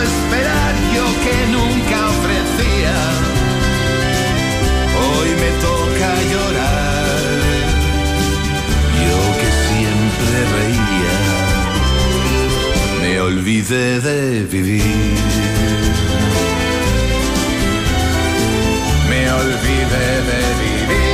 Esperar yo que nunca ofrecía. Hoy me toca llorar, yo que siempre reía, me olvidé de vivir. Me olvidé de vivir,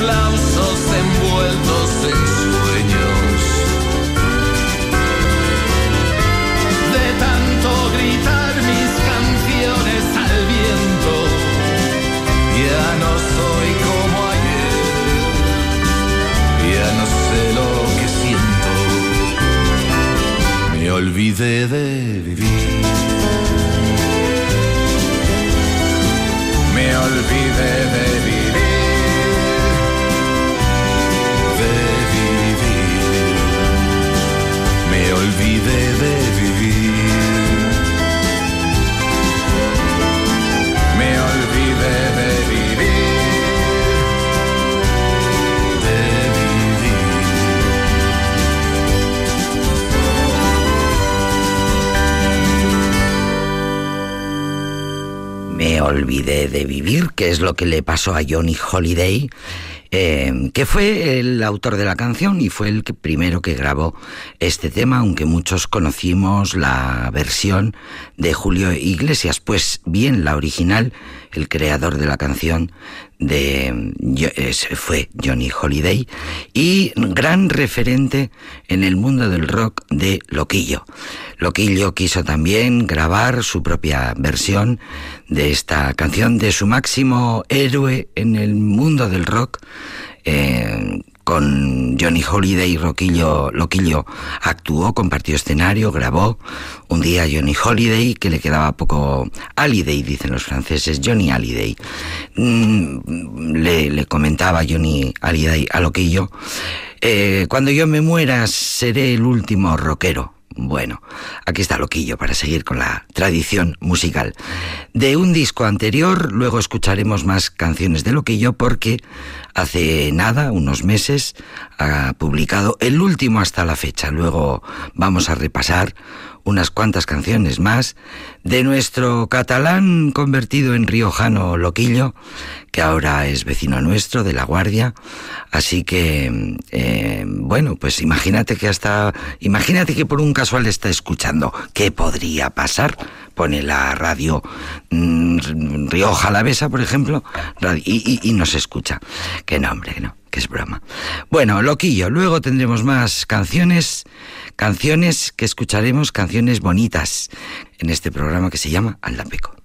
viviendo que es lo que le pasó a Johnny Holiday, eh, que fue el autor de la canción y fue el primero que grabó este tema, aunque muchos conocimos la versión de Julio Iglesias, pues bien la original, el creador de la canción de fue Johnny Holiday y gran referente en el mundo del rock de Loquillo. Loquillo quiso también grabar su propia versión de esta canción de su máximo héroe en el mundo del rock. Eh, con Johnny Holiday Roquillo, Loquillo actuó, compartió escenario, grabó. Un día Johnny Holiday, que le quedaba poco Holiday, dicen los franceses, Johnny Holiday, mm, le, le comentaba Johnny Holiday a Loquillo, eh, cuando yo me muera seré el último rockero. Bueno, aquí está Loquillo para seguir con la tradición musical. De un disco anterior, luego escucharemos más canciones de Loquillo porque hace nada, unos meses, ha publicado el último hasta la fecha. Luego vamos a repasar unas cuantas canciones más de nuestro catalán convertido en riojano Loquillo, que ahora es vecino nuestro de La Guardia. Así que, eh, bueno, pues imagínate que hasta, imagínate que por un casual está escuchando. ¿Qué podría pasar? Pone la radio mm, Rioja la Besa, por ejemplo, y, y nos escucha. Que no, hombre, que no que es broma. Bueno, loquillo, luego tendremos más canciones, canciones que escucharemos, canciones bonitas en este programa que se llama Aldapeco.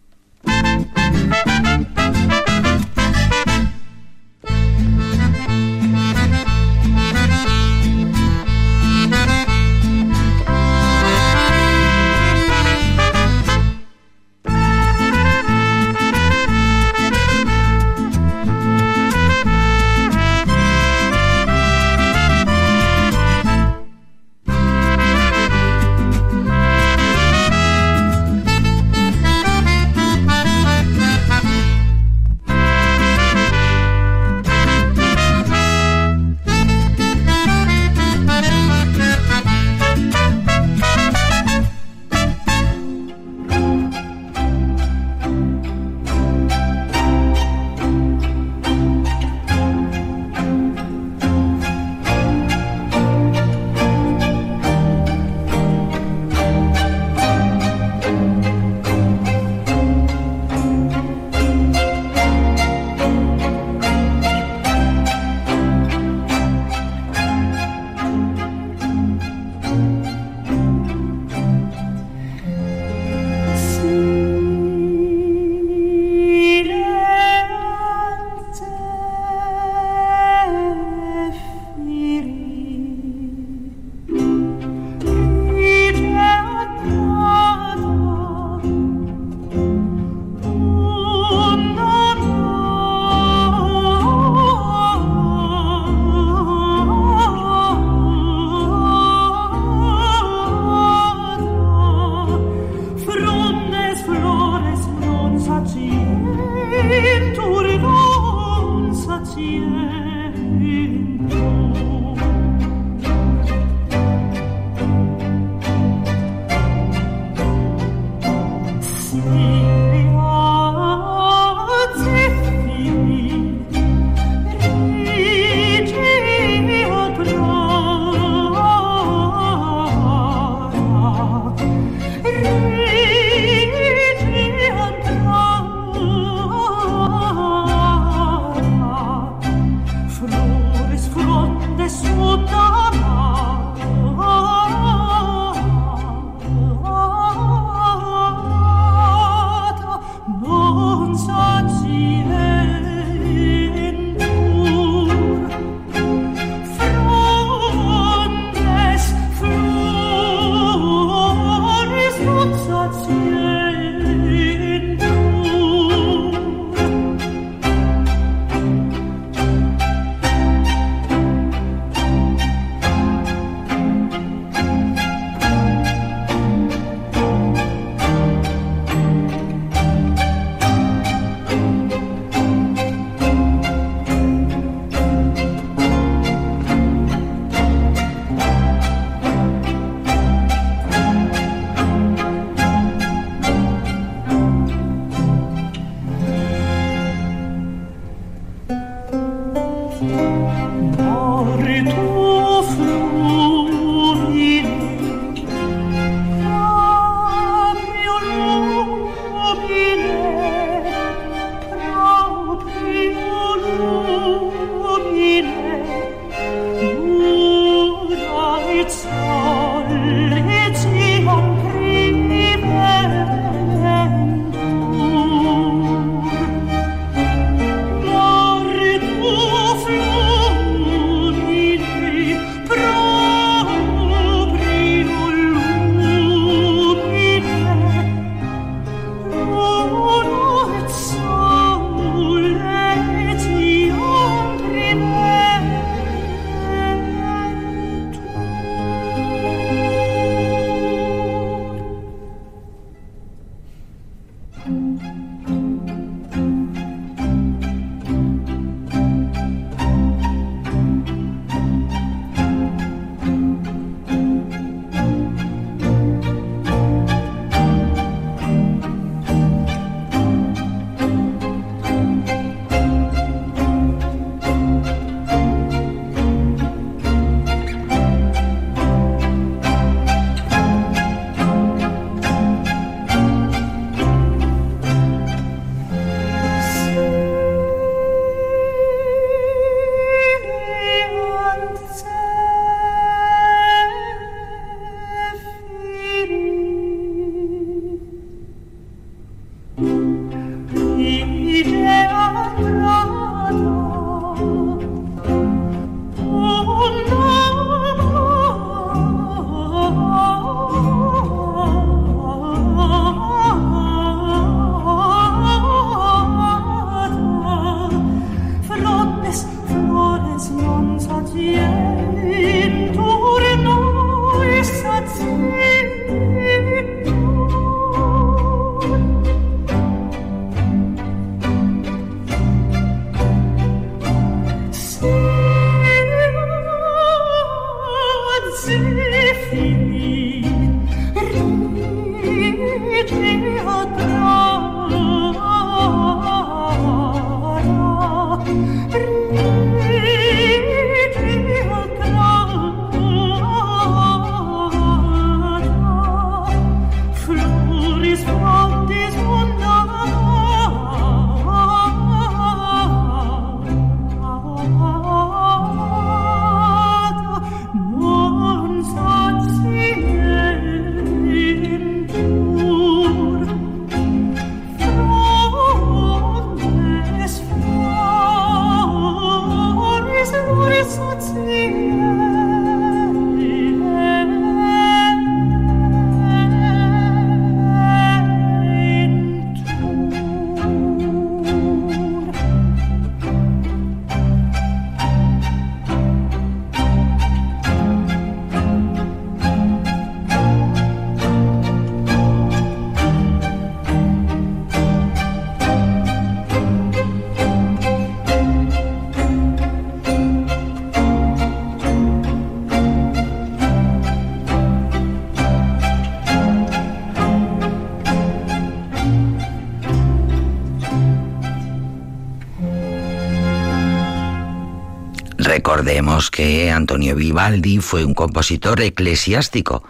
Recordemos que Antonio Vivaldi fue un compositor eclesiástico,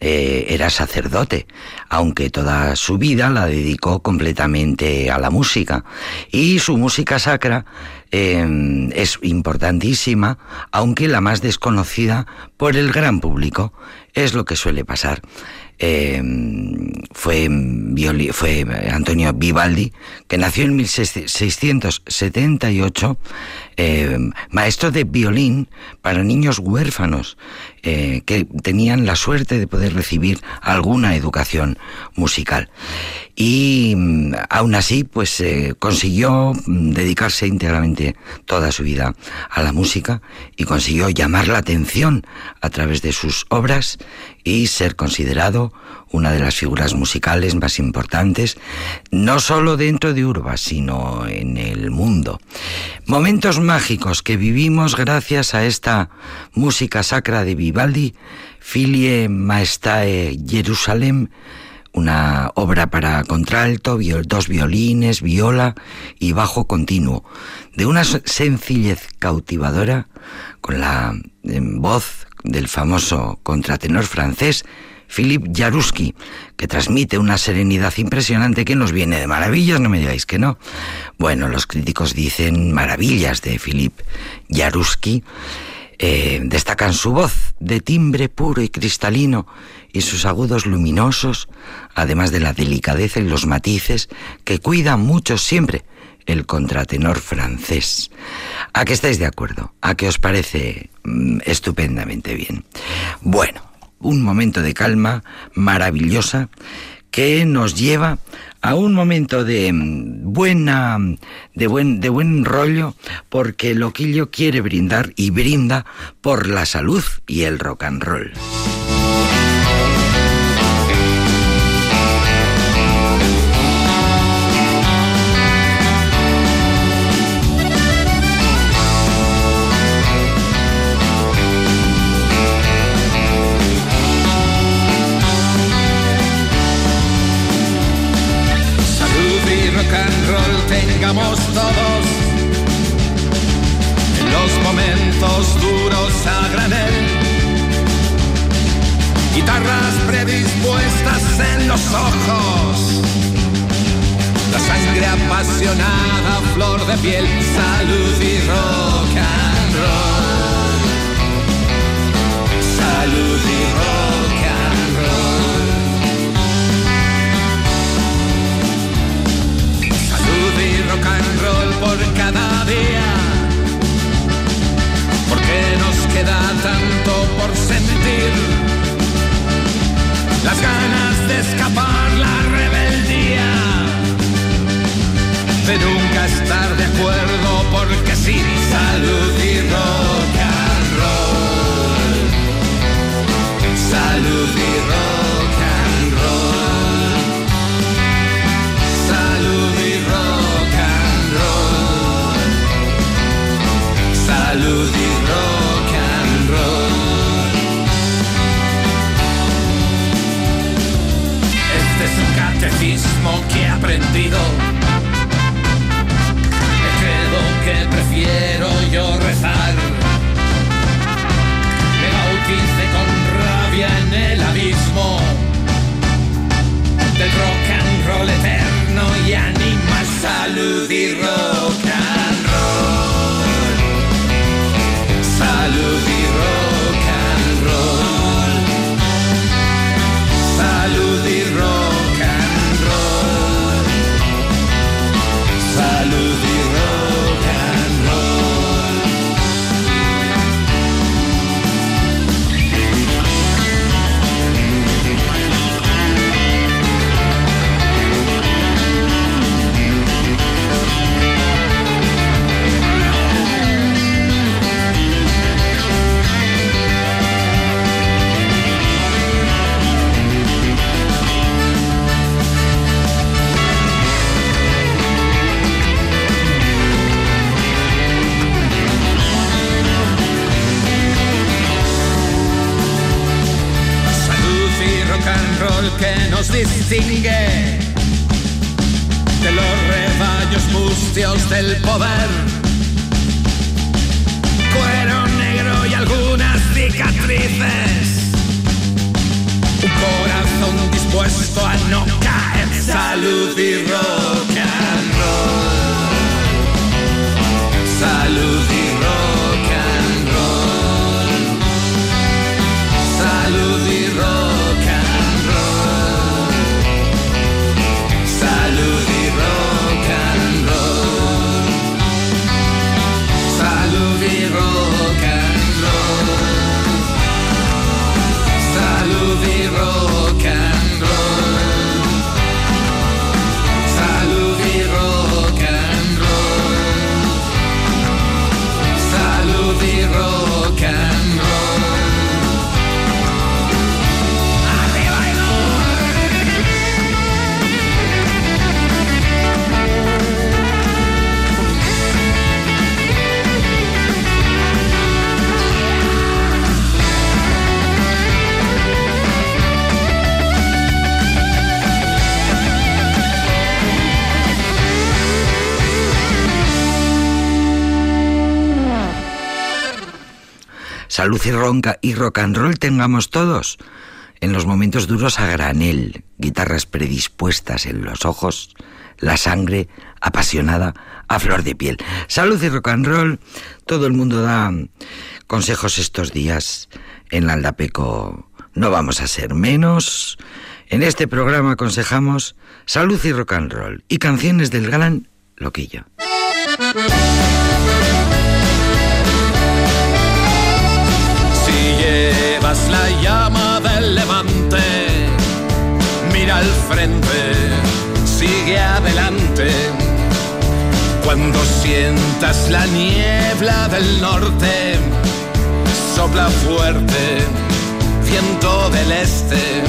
eh, era sacerdote, aunque toda su vida la dedicó completamente a la música. Y su música sacra eh, es importantísima, aunque la más desconocida por el gran público. Es lo que suele pasar. Eh, fue, fue Antonio Vivaldi, que nació en 1678, eh, maestro de violín para niños huérfanos eh, que tenían la suerte de poder recibir alguna educación musical. Y mm, aún así, pues consiguió mm, dedicarse íntegramente toda su vida a la música y consiguió llamar la atención a través de sus obras y ser considerado una de las figuras musicales más importantes, no solo dentro de Urba, sino en el mundo. Momentos mágicos que vivimos gracias a esta música sacra de Vivaldi, Filie Maestae Jerusalem, una obra para contralto, dos violines, viola y bajo continuo, de una sencillez cautivadora, con la voz del famoso contratenor francés Philippe Jaruski, que transmite una serenidad impresionante que nos viene de maravillas, no me digáis que no. Bueno, los críticos dicen maravillas de Philippe Jaruski. Eh, destacan su voz de timbre puro y cristalino y sus agudos luminosos, además de la delicadeza y los matices que cuida mucho siempre el contratenor francés. ¿A qué estáis de acuerdo? ¿A qué os parece mm, estupendamente bien? Bueno, un momento de calma maravillosa que nos lleva a un momento de mm, buena de buen de buen rollo porque Loquillo quiere brindar y brinda por la salud y el rock and roll. Piel, and roll que nos distingue de los rebaños mustios del poder. Cuero negro y algunas cicatrices. Un corazón dispuesto a no caer. Salud y rock and roll. Salud y road. Salud y ronca y rock and roll tengamos todos. En los momentos duros a granel, guitarras predispuestas en los ojos, la sangre apasionada a flor de piel. Salud y rock and roll, todo el mundo da consejos estos días en la Aldapeco. No vamos a ser menos. En este programa aconsejamos salud y rock and roll y canciones del galán Loquillo. Llevas la llama del levante, mira al frente, sigue adelante. Cuando sientas la niebla del norte, sopla fuerte, viento del este.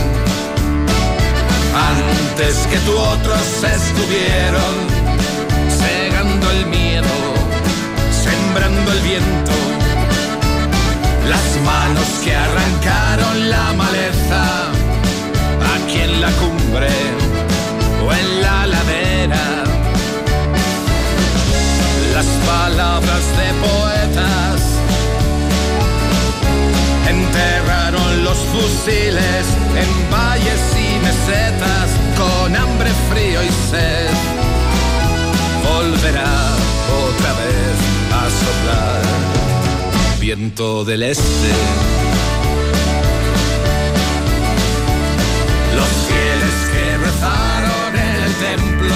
Antes que tú otros estuvieron cegando el miedo, sembrando el viento. Las manos que arrancaron la maleza, aquí en la cumbre o en la ladera. Las palabras de poetas enterraron los fusiles en valles y mesetas con hambre, frío y sed. Volverá otra vez a soplar viento del este. Los fieles que rezaron en el templo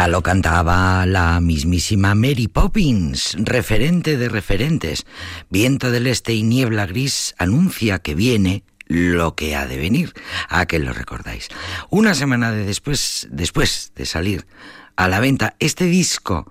Ya lo cantaba la mismísima Mary Poppins, referente de referentes. Viento del este y niebla gris anuncia que viene lo que ha de venir. A que lo recordáis. Una semana de después, después de salir a la venta este disco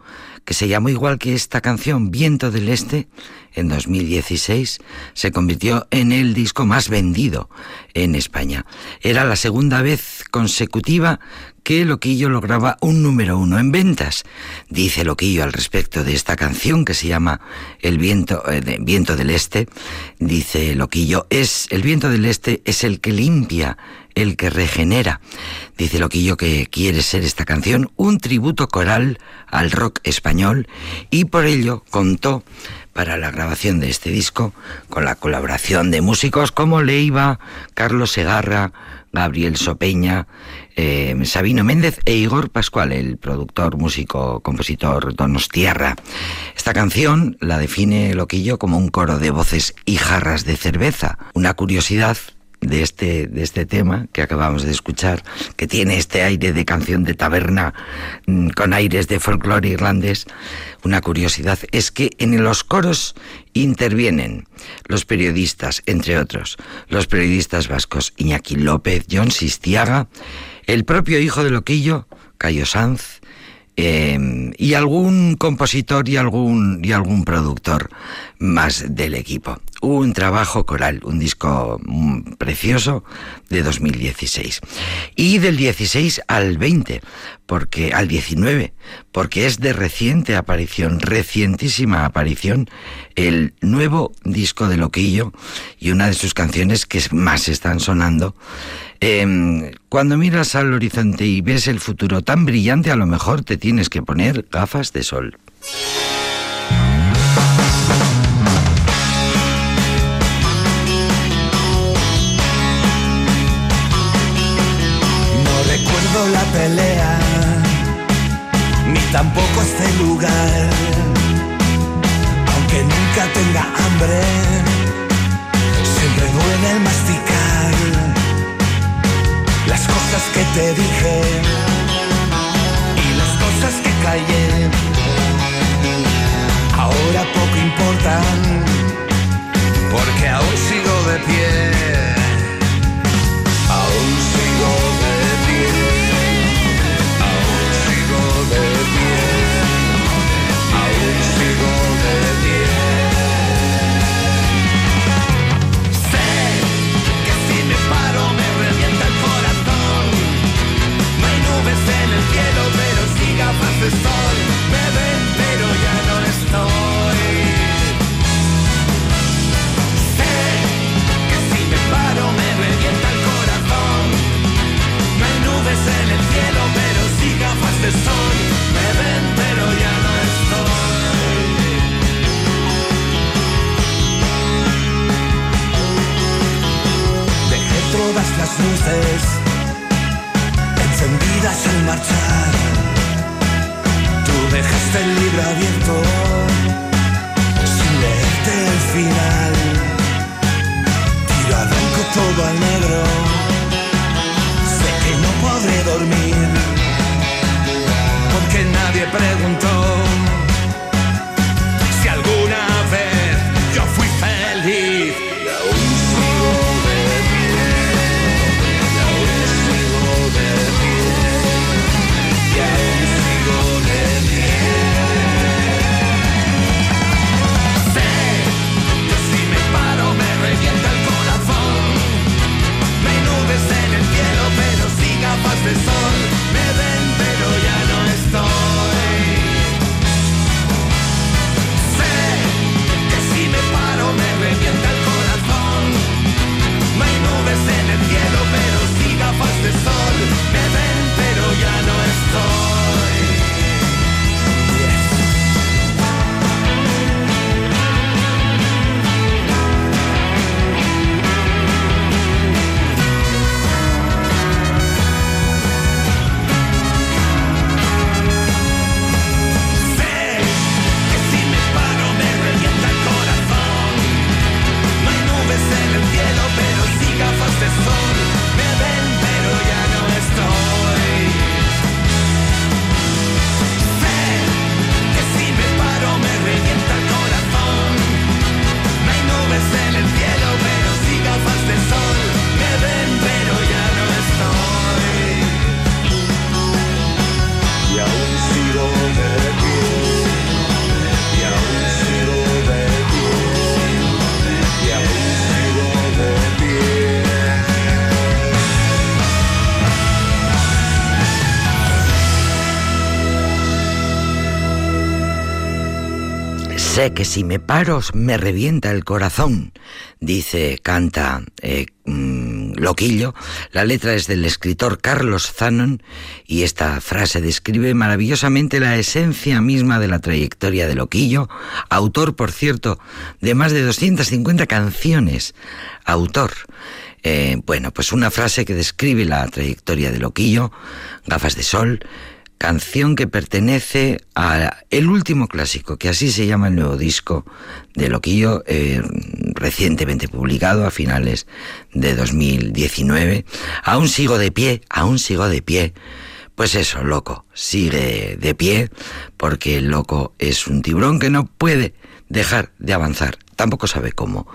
que se llamó igual que esta canción, Viento del Este, en 2016 se convirtió en el disco más vendido en España. Era la segunda vez consecutiva que Loquillo lograba un número uno en ventas. Dice Loquillo al respecto de esta canción que se llama El viento, eh, viento del Este. Dice Loquillo, es el viento del Este es el que limpia, el que regenera. Dice Loquillo que quiere ser esta canción un tributo coral al rock español y por ello contó para la grabación de este disco, con la colaboración de músicos como Leiva, Carlos Segarra, Gabriel Sopeña, eh, Sabino Méndez e Igor Pascual, el productor, músico, compositor Donostierra. Esta canción la define Loquillo como un coro de voces y jarras de cerveza. Una curiosidad de este, de este tema que acabamos de escuchar, que tiene este aire de canción de taberna mm, con aires de folclore irlandés, una curiosidad es que en los coros intervienen los periodistas, entre otros, los periodistas vascos Iñaki López, John Sistiaga, el propio hijo de Loquillo, Cayo Sanz, Em, y algún compositor y algún, y algún productor más del equipo. Un trabajo coral, un disco mm, precioso de 2016. Y del 16 al 20, porque, al 19, porque es de reciente aparición, recientísima aparición, el nuevo disco de Loquillo y una de sus canciones que más están sonando Em, cuando miras al horizonte y ves el futuro tan brillante, a lo mejor te tienes que poner gafas de sol. Tampoco este lugar, aunque nunca tenga hambre, siempre duele el masticar las cosas que te dije y las cosas que callé. Ahora poco importan porque aún sigo de pie. Si me paro me revienta el corazón, dice, canta eh, mm, Loquillo. La letra es del escritor Carlos Zanon y esta frase describe maravillosamente la esencia misma de la trayectoria de Loquillo, autor, por cierto, de más de 250 canciones. Autor. Eh, bueno, pues una frase que describe la trayectoria de Loquillo, gafas de sol, canción que pertenece a el último clásico, que así se llama el nuevo disco de Loquillo, eh, recientemente publicado a finales de 2019. Aún sigo de pie, aún sigo de pie. Pues eso, loco, sigue de pie, porque el loco es un tiburón que no puede dejar de avanzar, tampoco sabe cómo.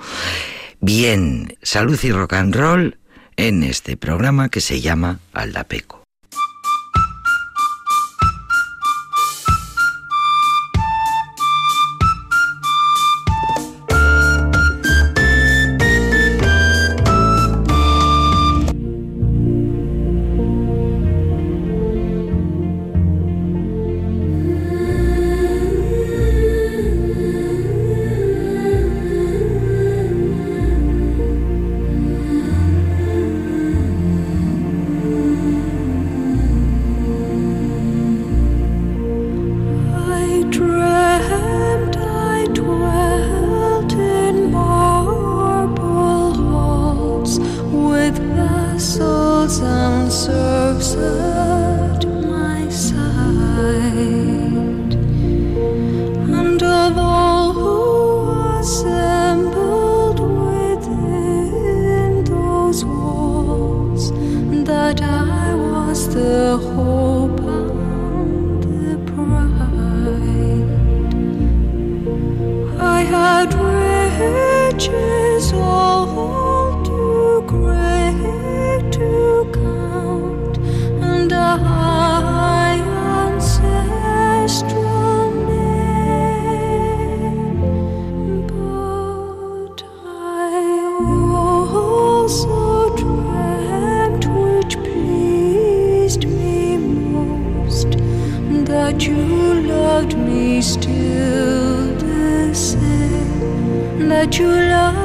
Bien, salud y rock and roll en este programa que se llama Aldapeco. had riches on. Mirando las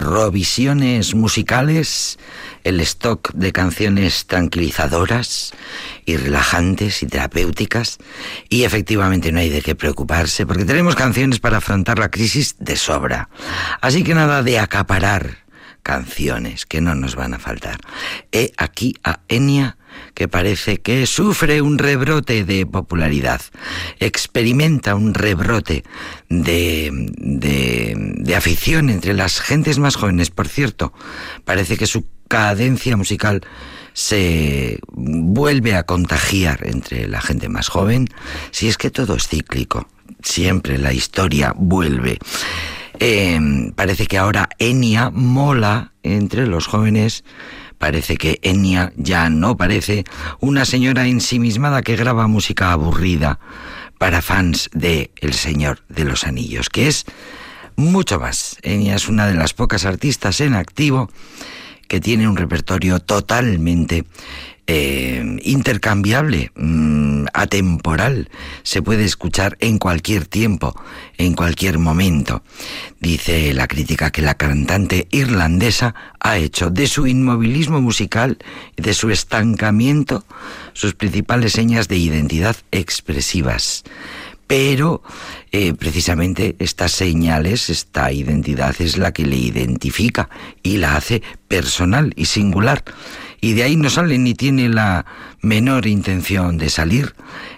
provisiones musicales, el stock de canciones tranquilizadoras y relajantes y terapéuticas, y efectivamente no hay de qué preocuparse, porque tenemos canciones para afrontar la crisis de sobra. Así que nada de acaparar canciones, que no nos van a faltar. He aquí a Enya que parece que sufre un rebrote de popularidad, experimenta un rebrote de, de, afición entre las gentes más jóvenes. Por cierto, parece que su cadencia musical se vuelve a contagiar entre la gente más joven, si es que todo es cíclico, siempre la historia vuelve. Eh, parece que ahora Enya mola entre los jóvenes Parece que Enya ya no parece una señora ensimismada que graba música aburrida para fans de El Señor de los Anillos, que es mucho más. Enya es una de las pocas artistas en activo que tiene un repertorio totalmente eh, intercambiable, mm, atemporal, se puede escuchar en cualquier tiempo, en cualquier momento. Dice la crítica que la cantante irlandesa ha hecho de su inmovilismo musical de su estancamiento sus principales señas de identidad expresivas. Pero eh, precisamente estas señales, esta identidad es la que le identifica y la hace personal y singular y de ahí no sale ni tiene la menor intención de salir,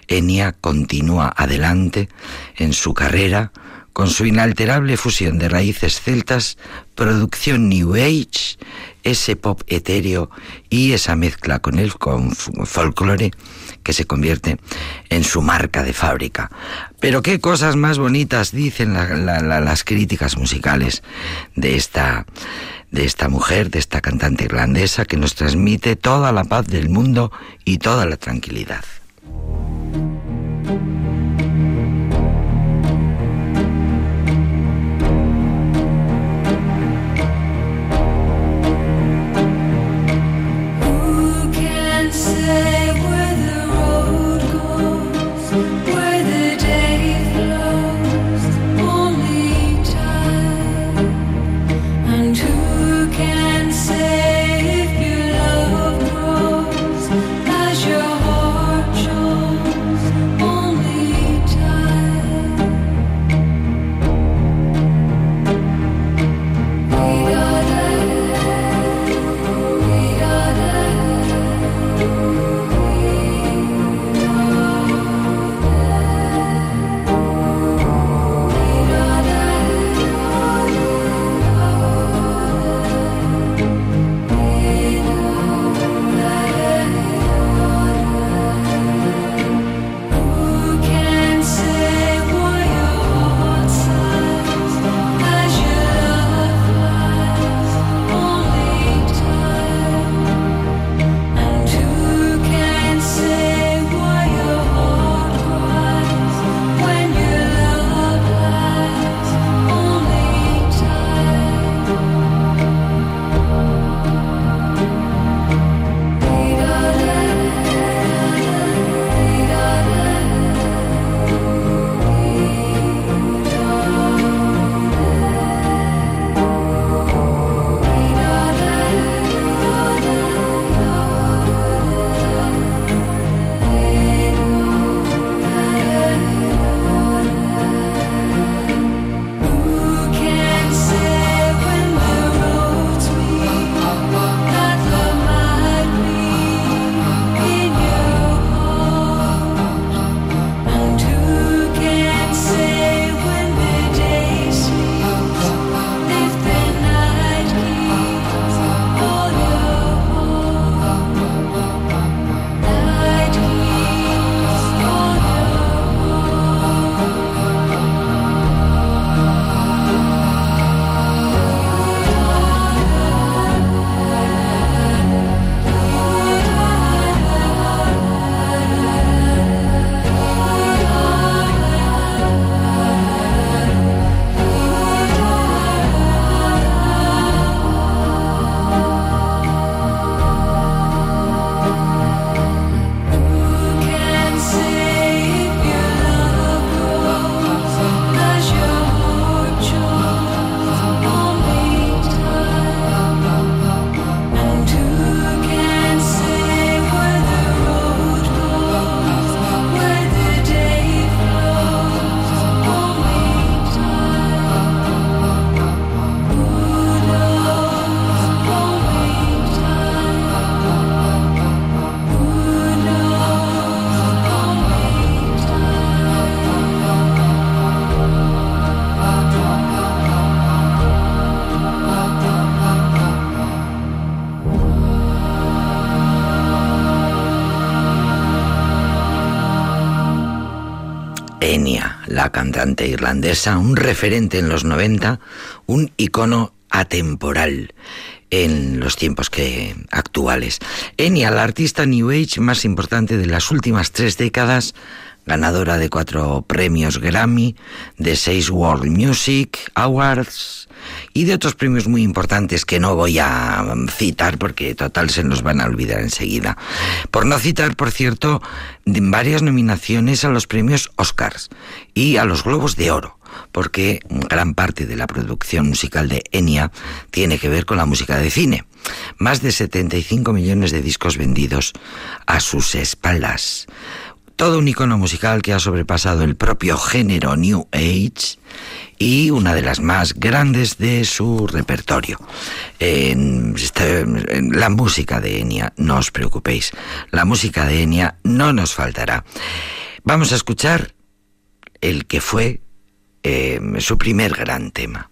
Enya continúa adelante en su carrera con su inalterable fusión de raíces celtas, producción New Age, ese pop etéreo y esa mezcla con el con folclore que se convierte en su marca de fábrica. Pero qué cosas más bonitas dicen las críticas musicales de esta de esta mujer, de esta cantante irlandesa que nos transmite toda la paz del mundo y toda la tranquilidad. Cantante irlandesa, un referente en los 90, un icono atemporal en los tiempos que actuales. Enya, la artista New Age más importante de las últimas tres décadas, ganadora de cuatro premios Grammy, de seis World Music Awards y de otros premios muy importantes que no voy a citar porque total se nos van a olvidar enseguida. Por no citar, por cierto, varias nominaciones a los premios Oscars y a los Globos de Oro porque gran parte de la producción musical de Enya tiene que ver con la música de cine. Más de 75 millones de discos vendidos a sus espaldas todo un icono musical que ha sobrepasado el propio género New Age y una de las más grandes de su repertorio. En, este, la música de Enya, no os preocupéis, la música de Enya no nos faltará. Vamos a escuchar el que fue eh, su primer gran tema.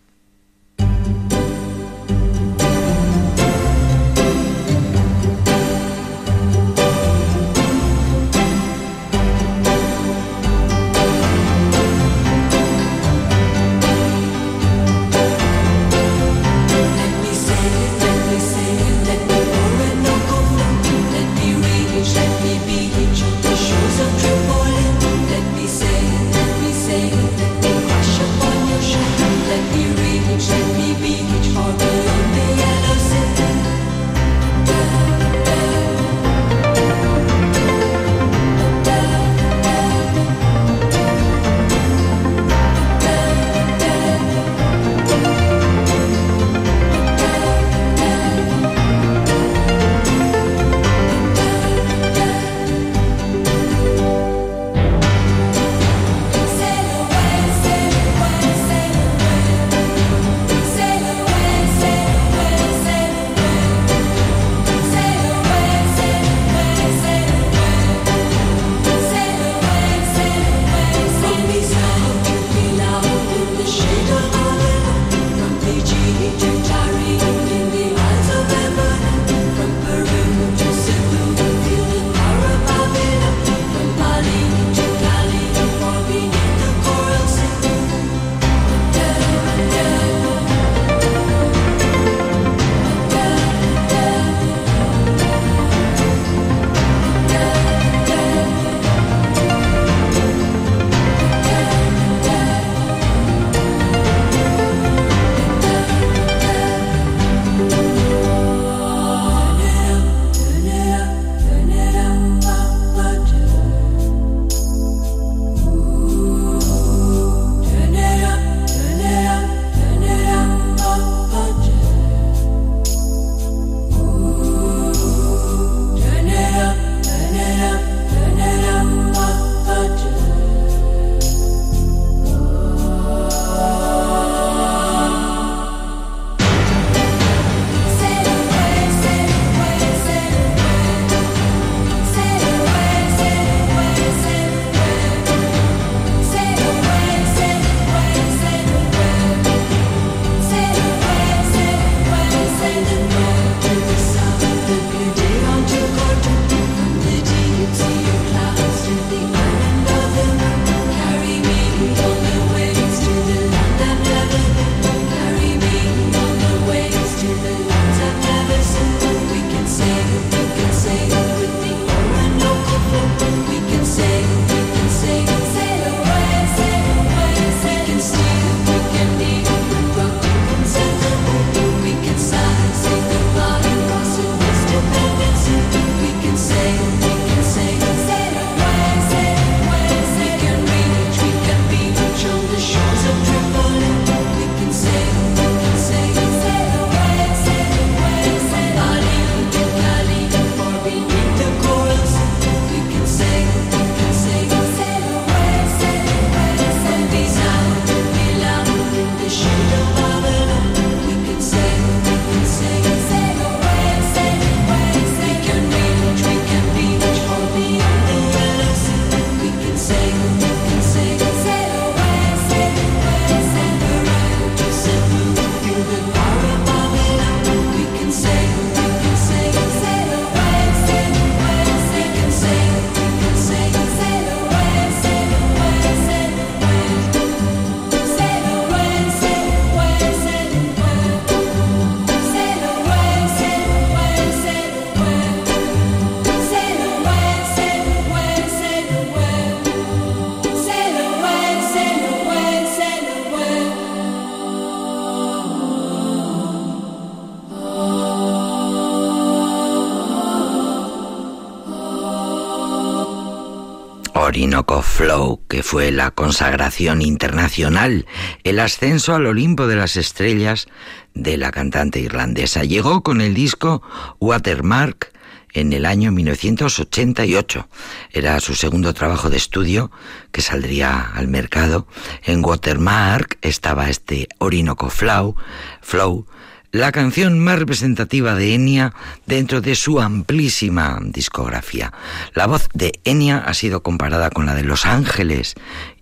Fue la consagración internacional, el ascenso al Olimpo de las estrellas de la cantante irlandesa. Llegó con el disco Watermark en el año 1988. Era su segundo trabajo de estudio que saldría al mercado. En Watermark estaba este Orinoco Flow, Flow la canción más representativa de Enya dentro de su amplísima discografía. La voz de Enya ha sido comparada con la de Los Ángeles.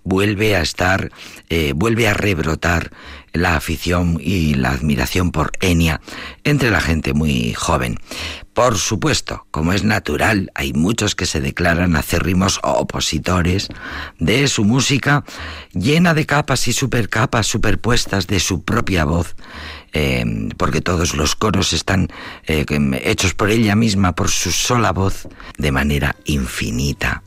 Vuelve a estar, eh, vuelve a rebrotar la afición y la admiración por Enya entre la gente muy joven. Por supuesto, como es natural, hay muchos que se declaran acérrimos opositores de su música llena de capas y supercapas superpuestas de su propia voz, eh, porque todos los coros están eh, hechos por ella misma, por su sola voz, de manera infinita.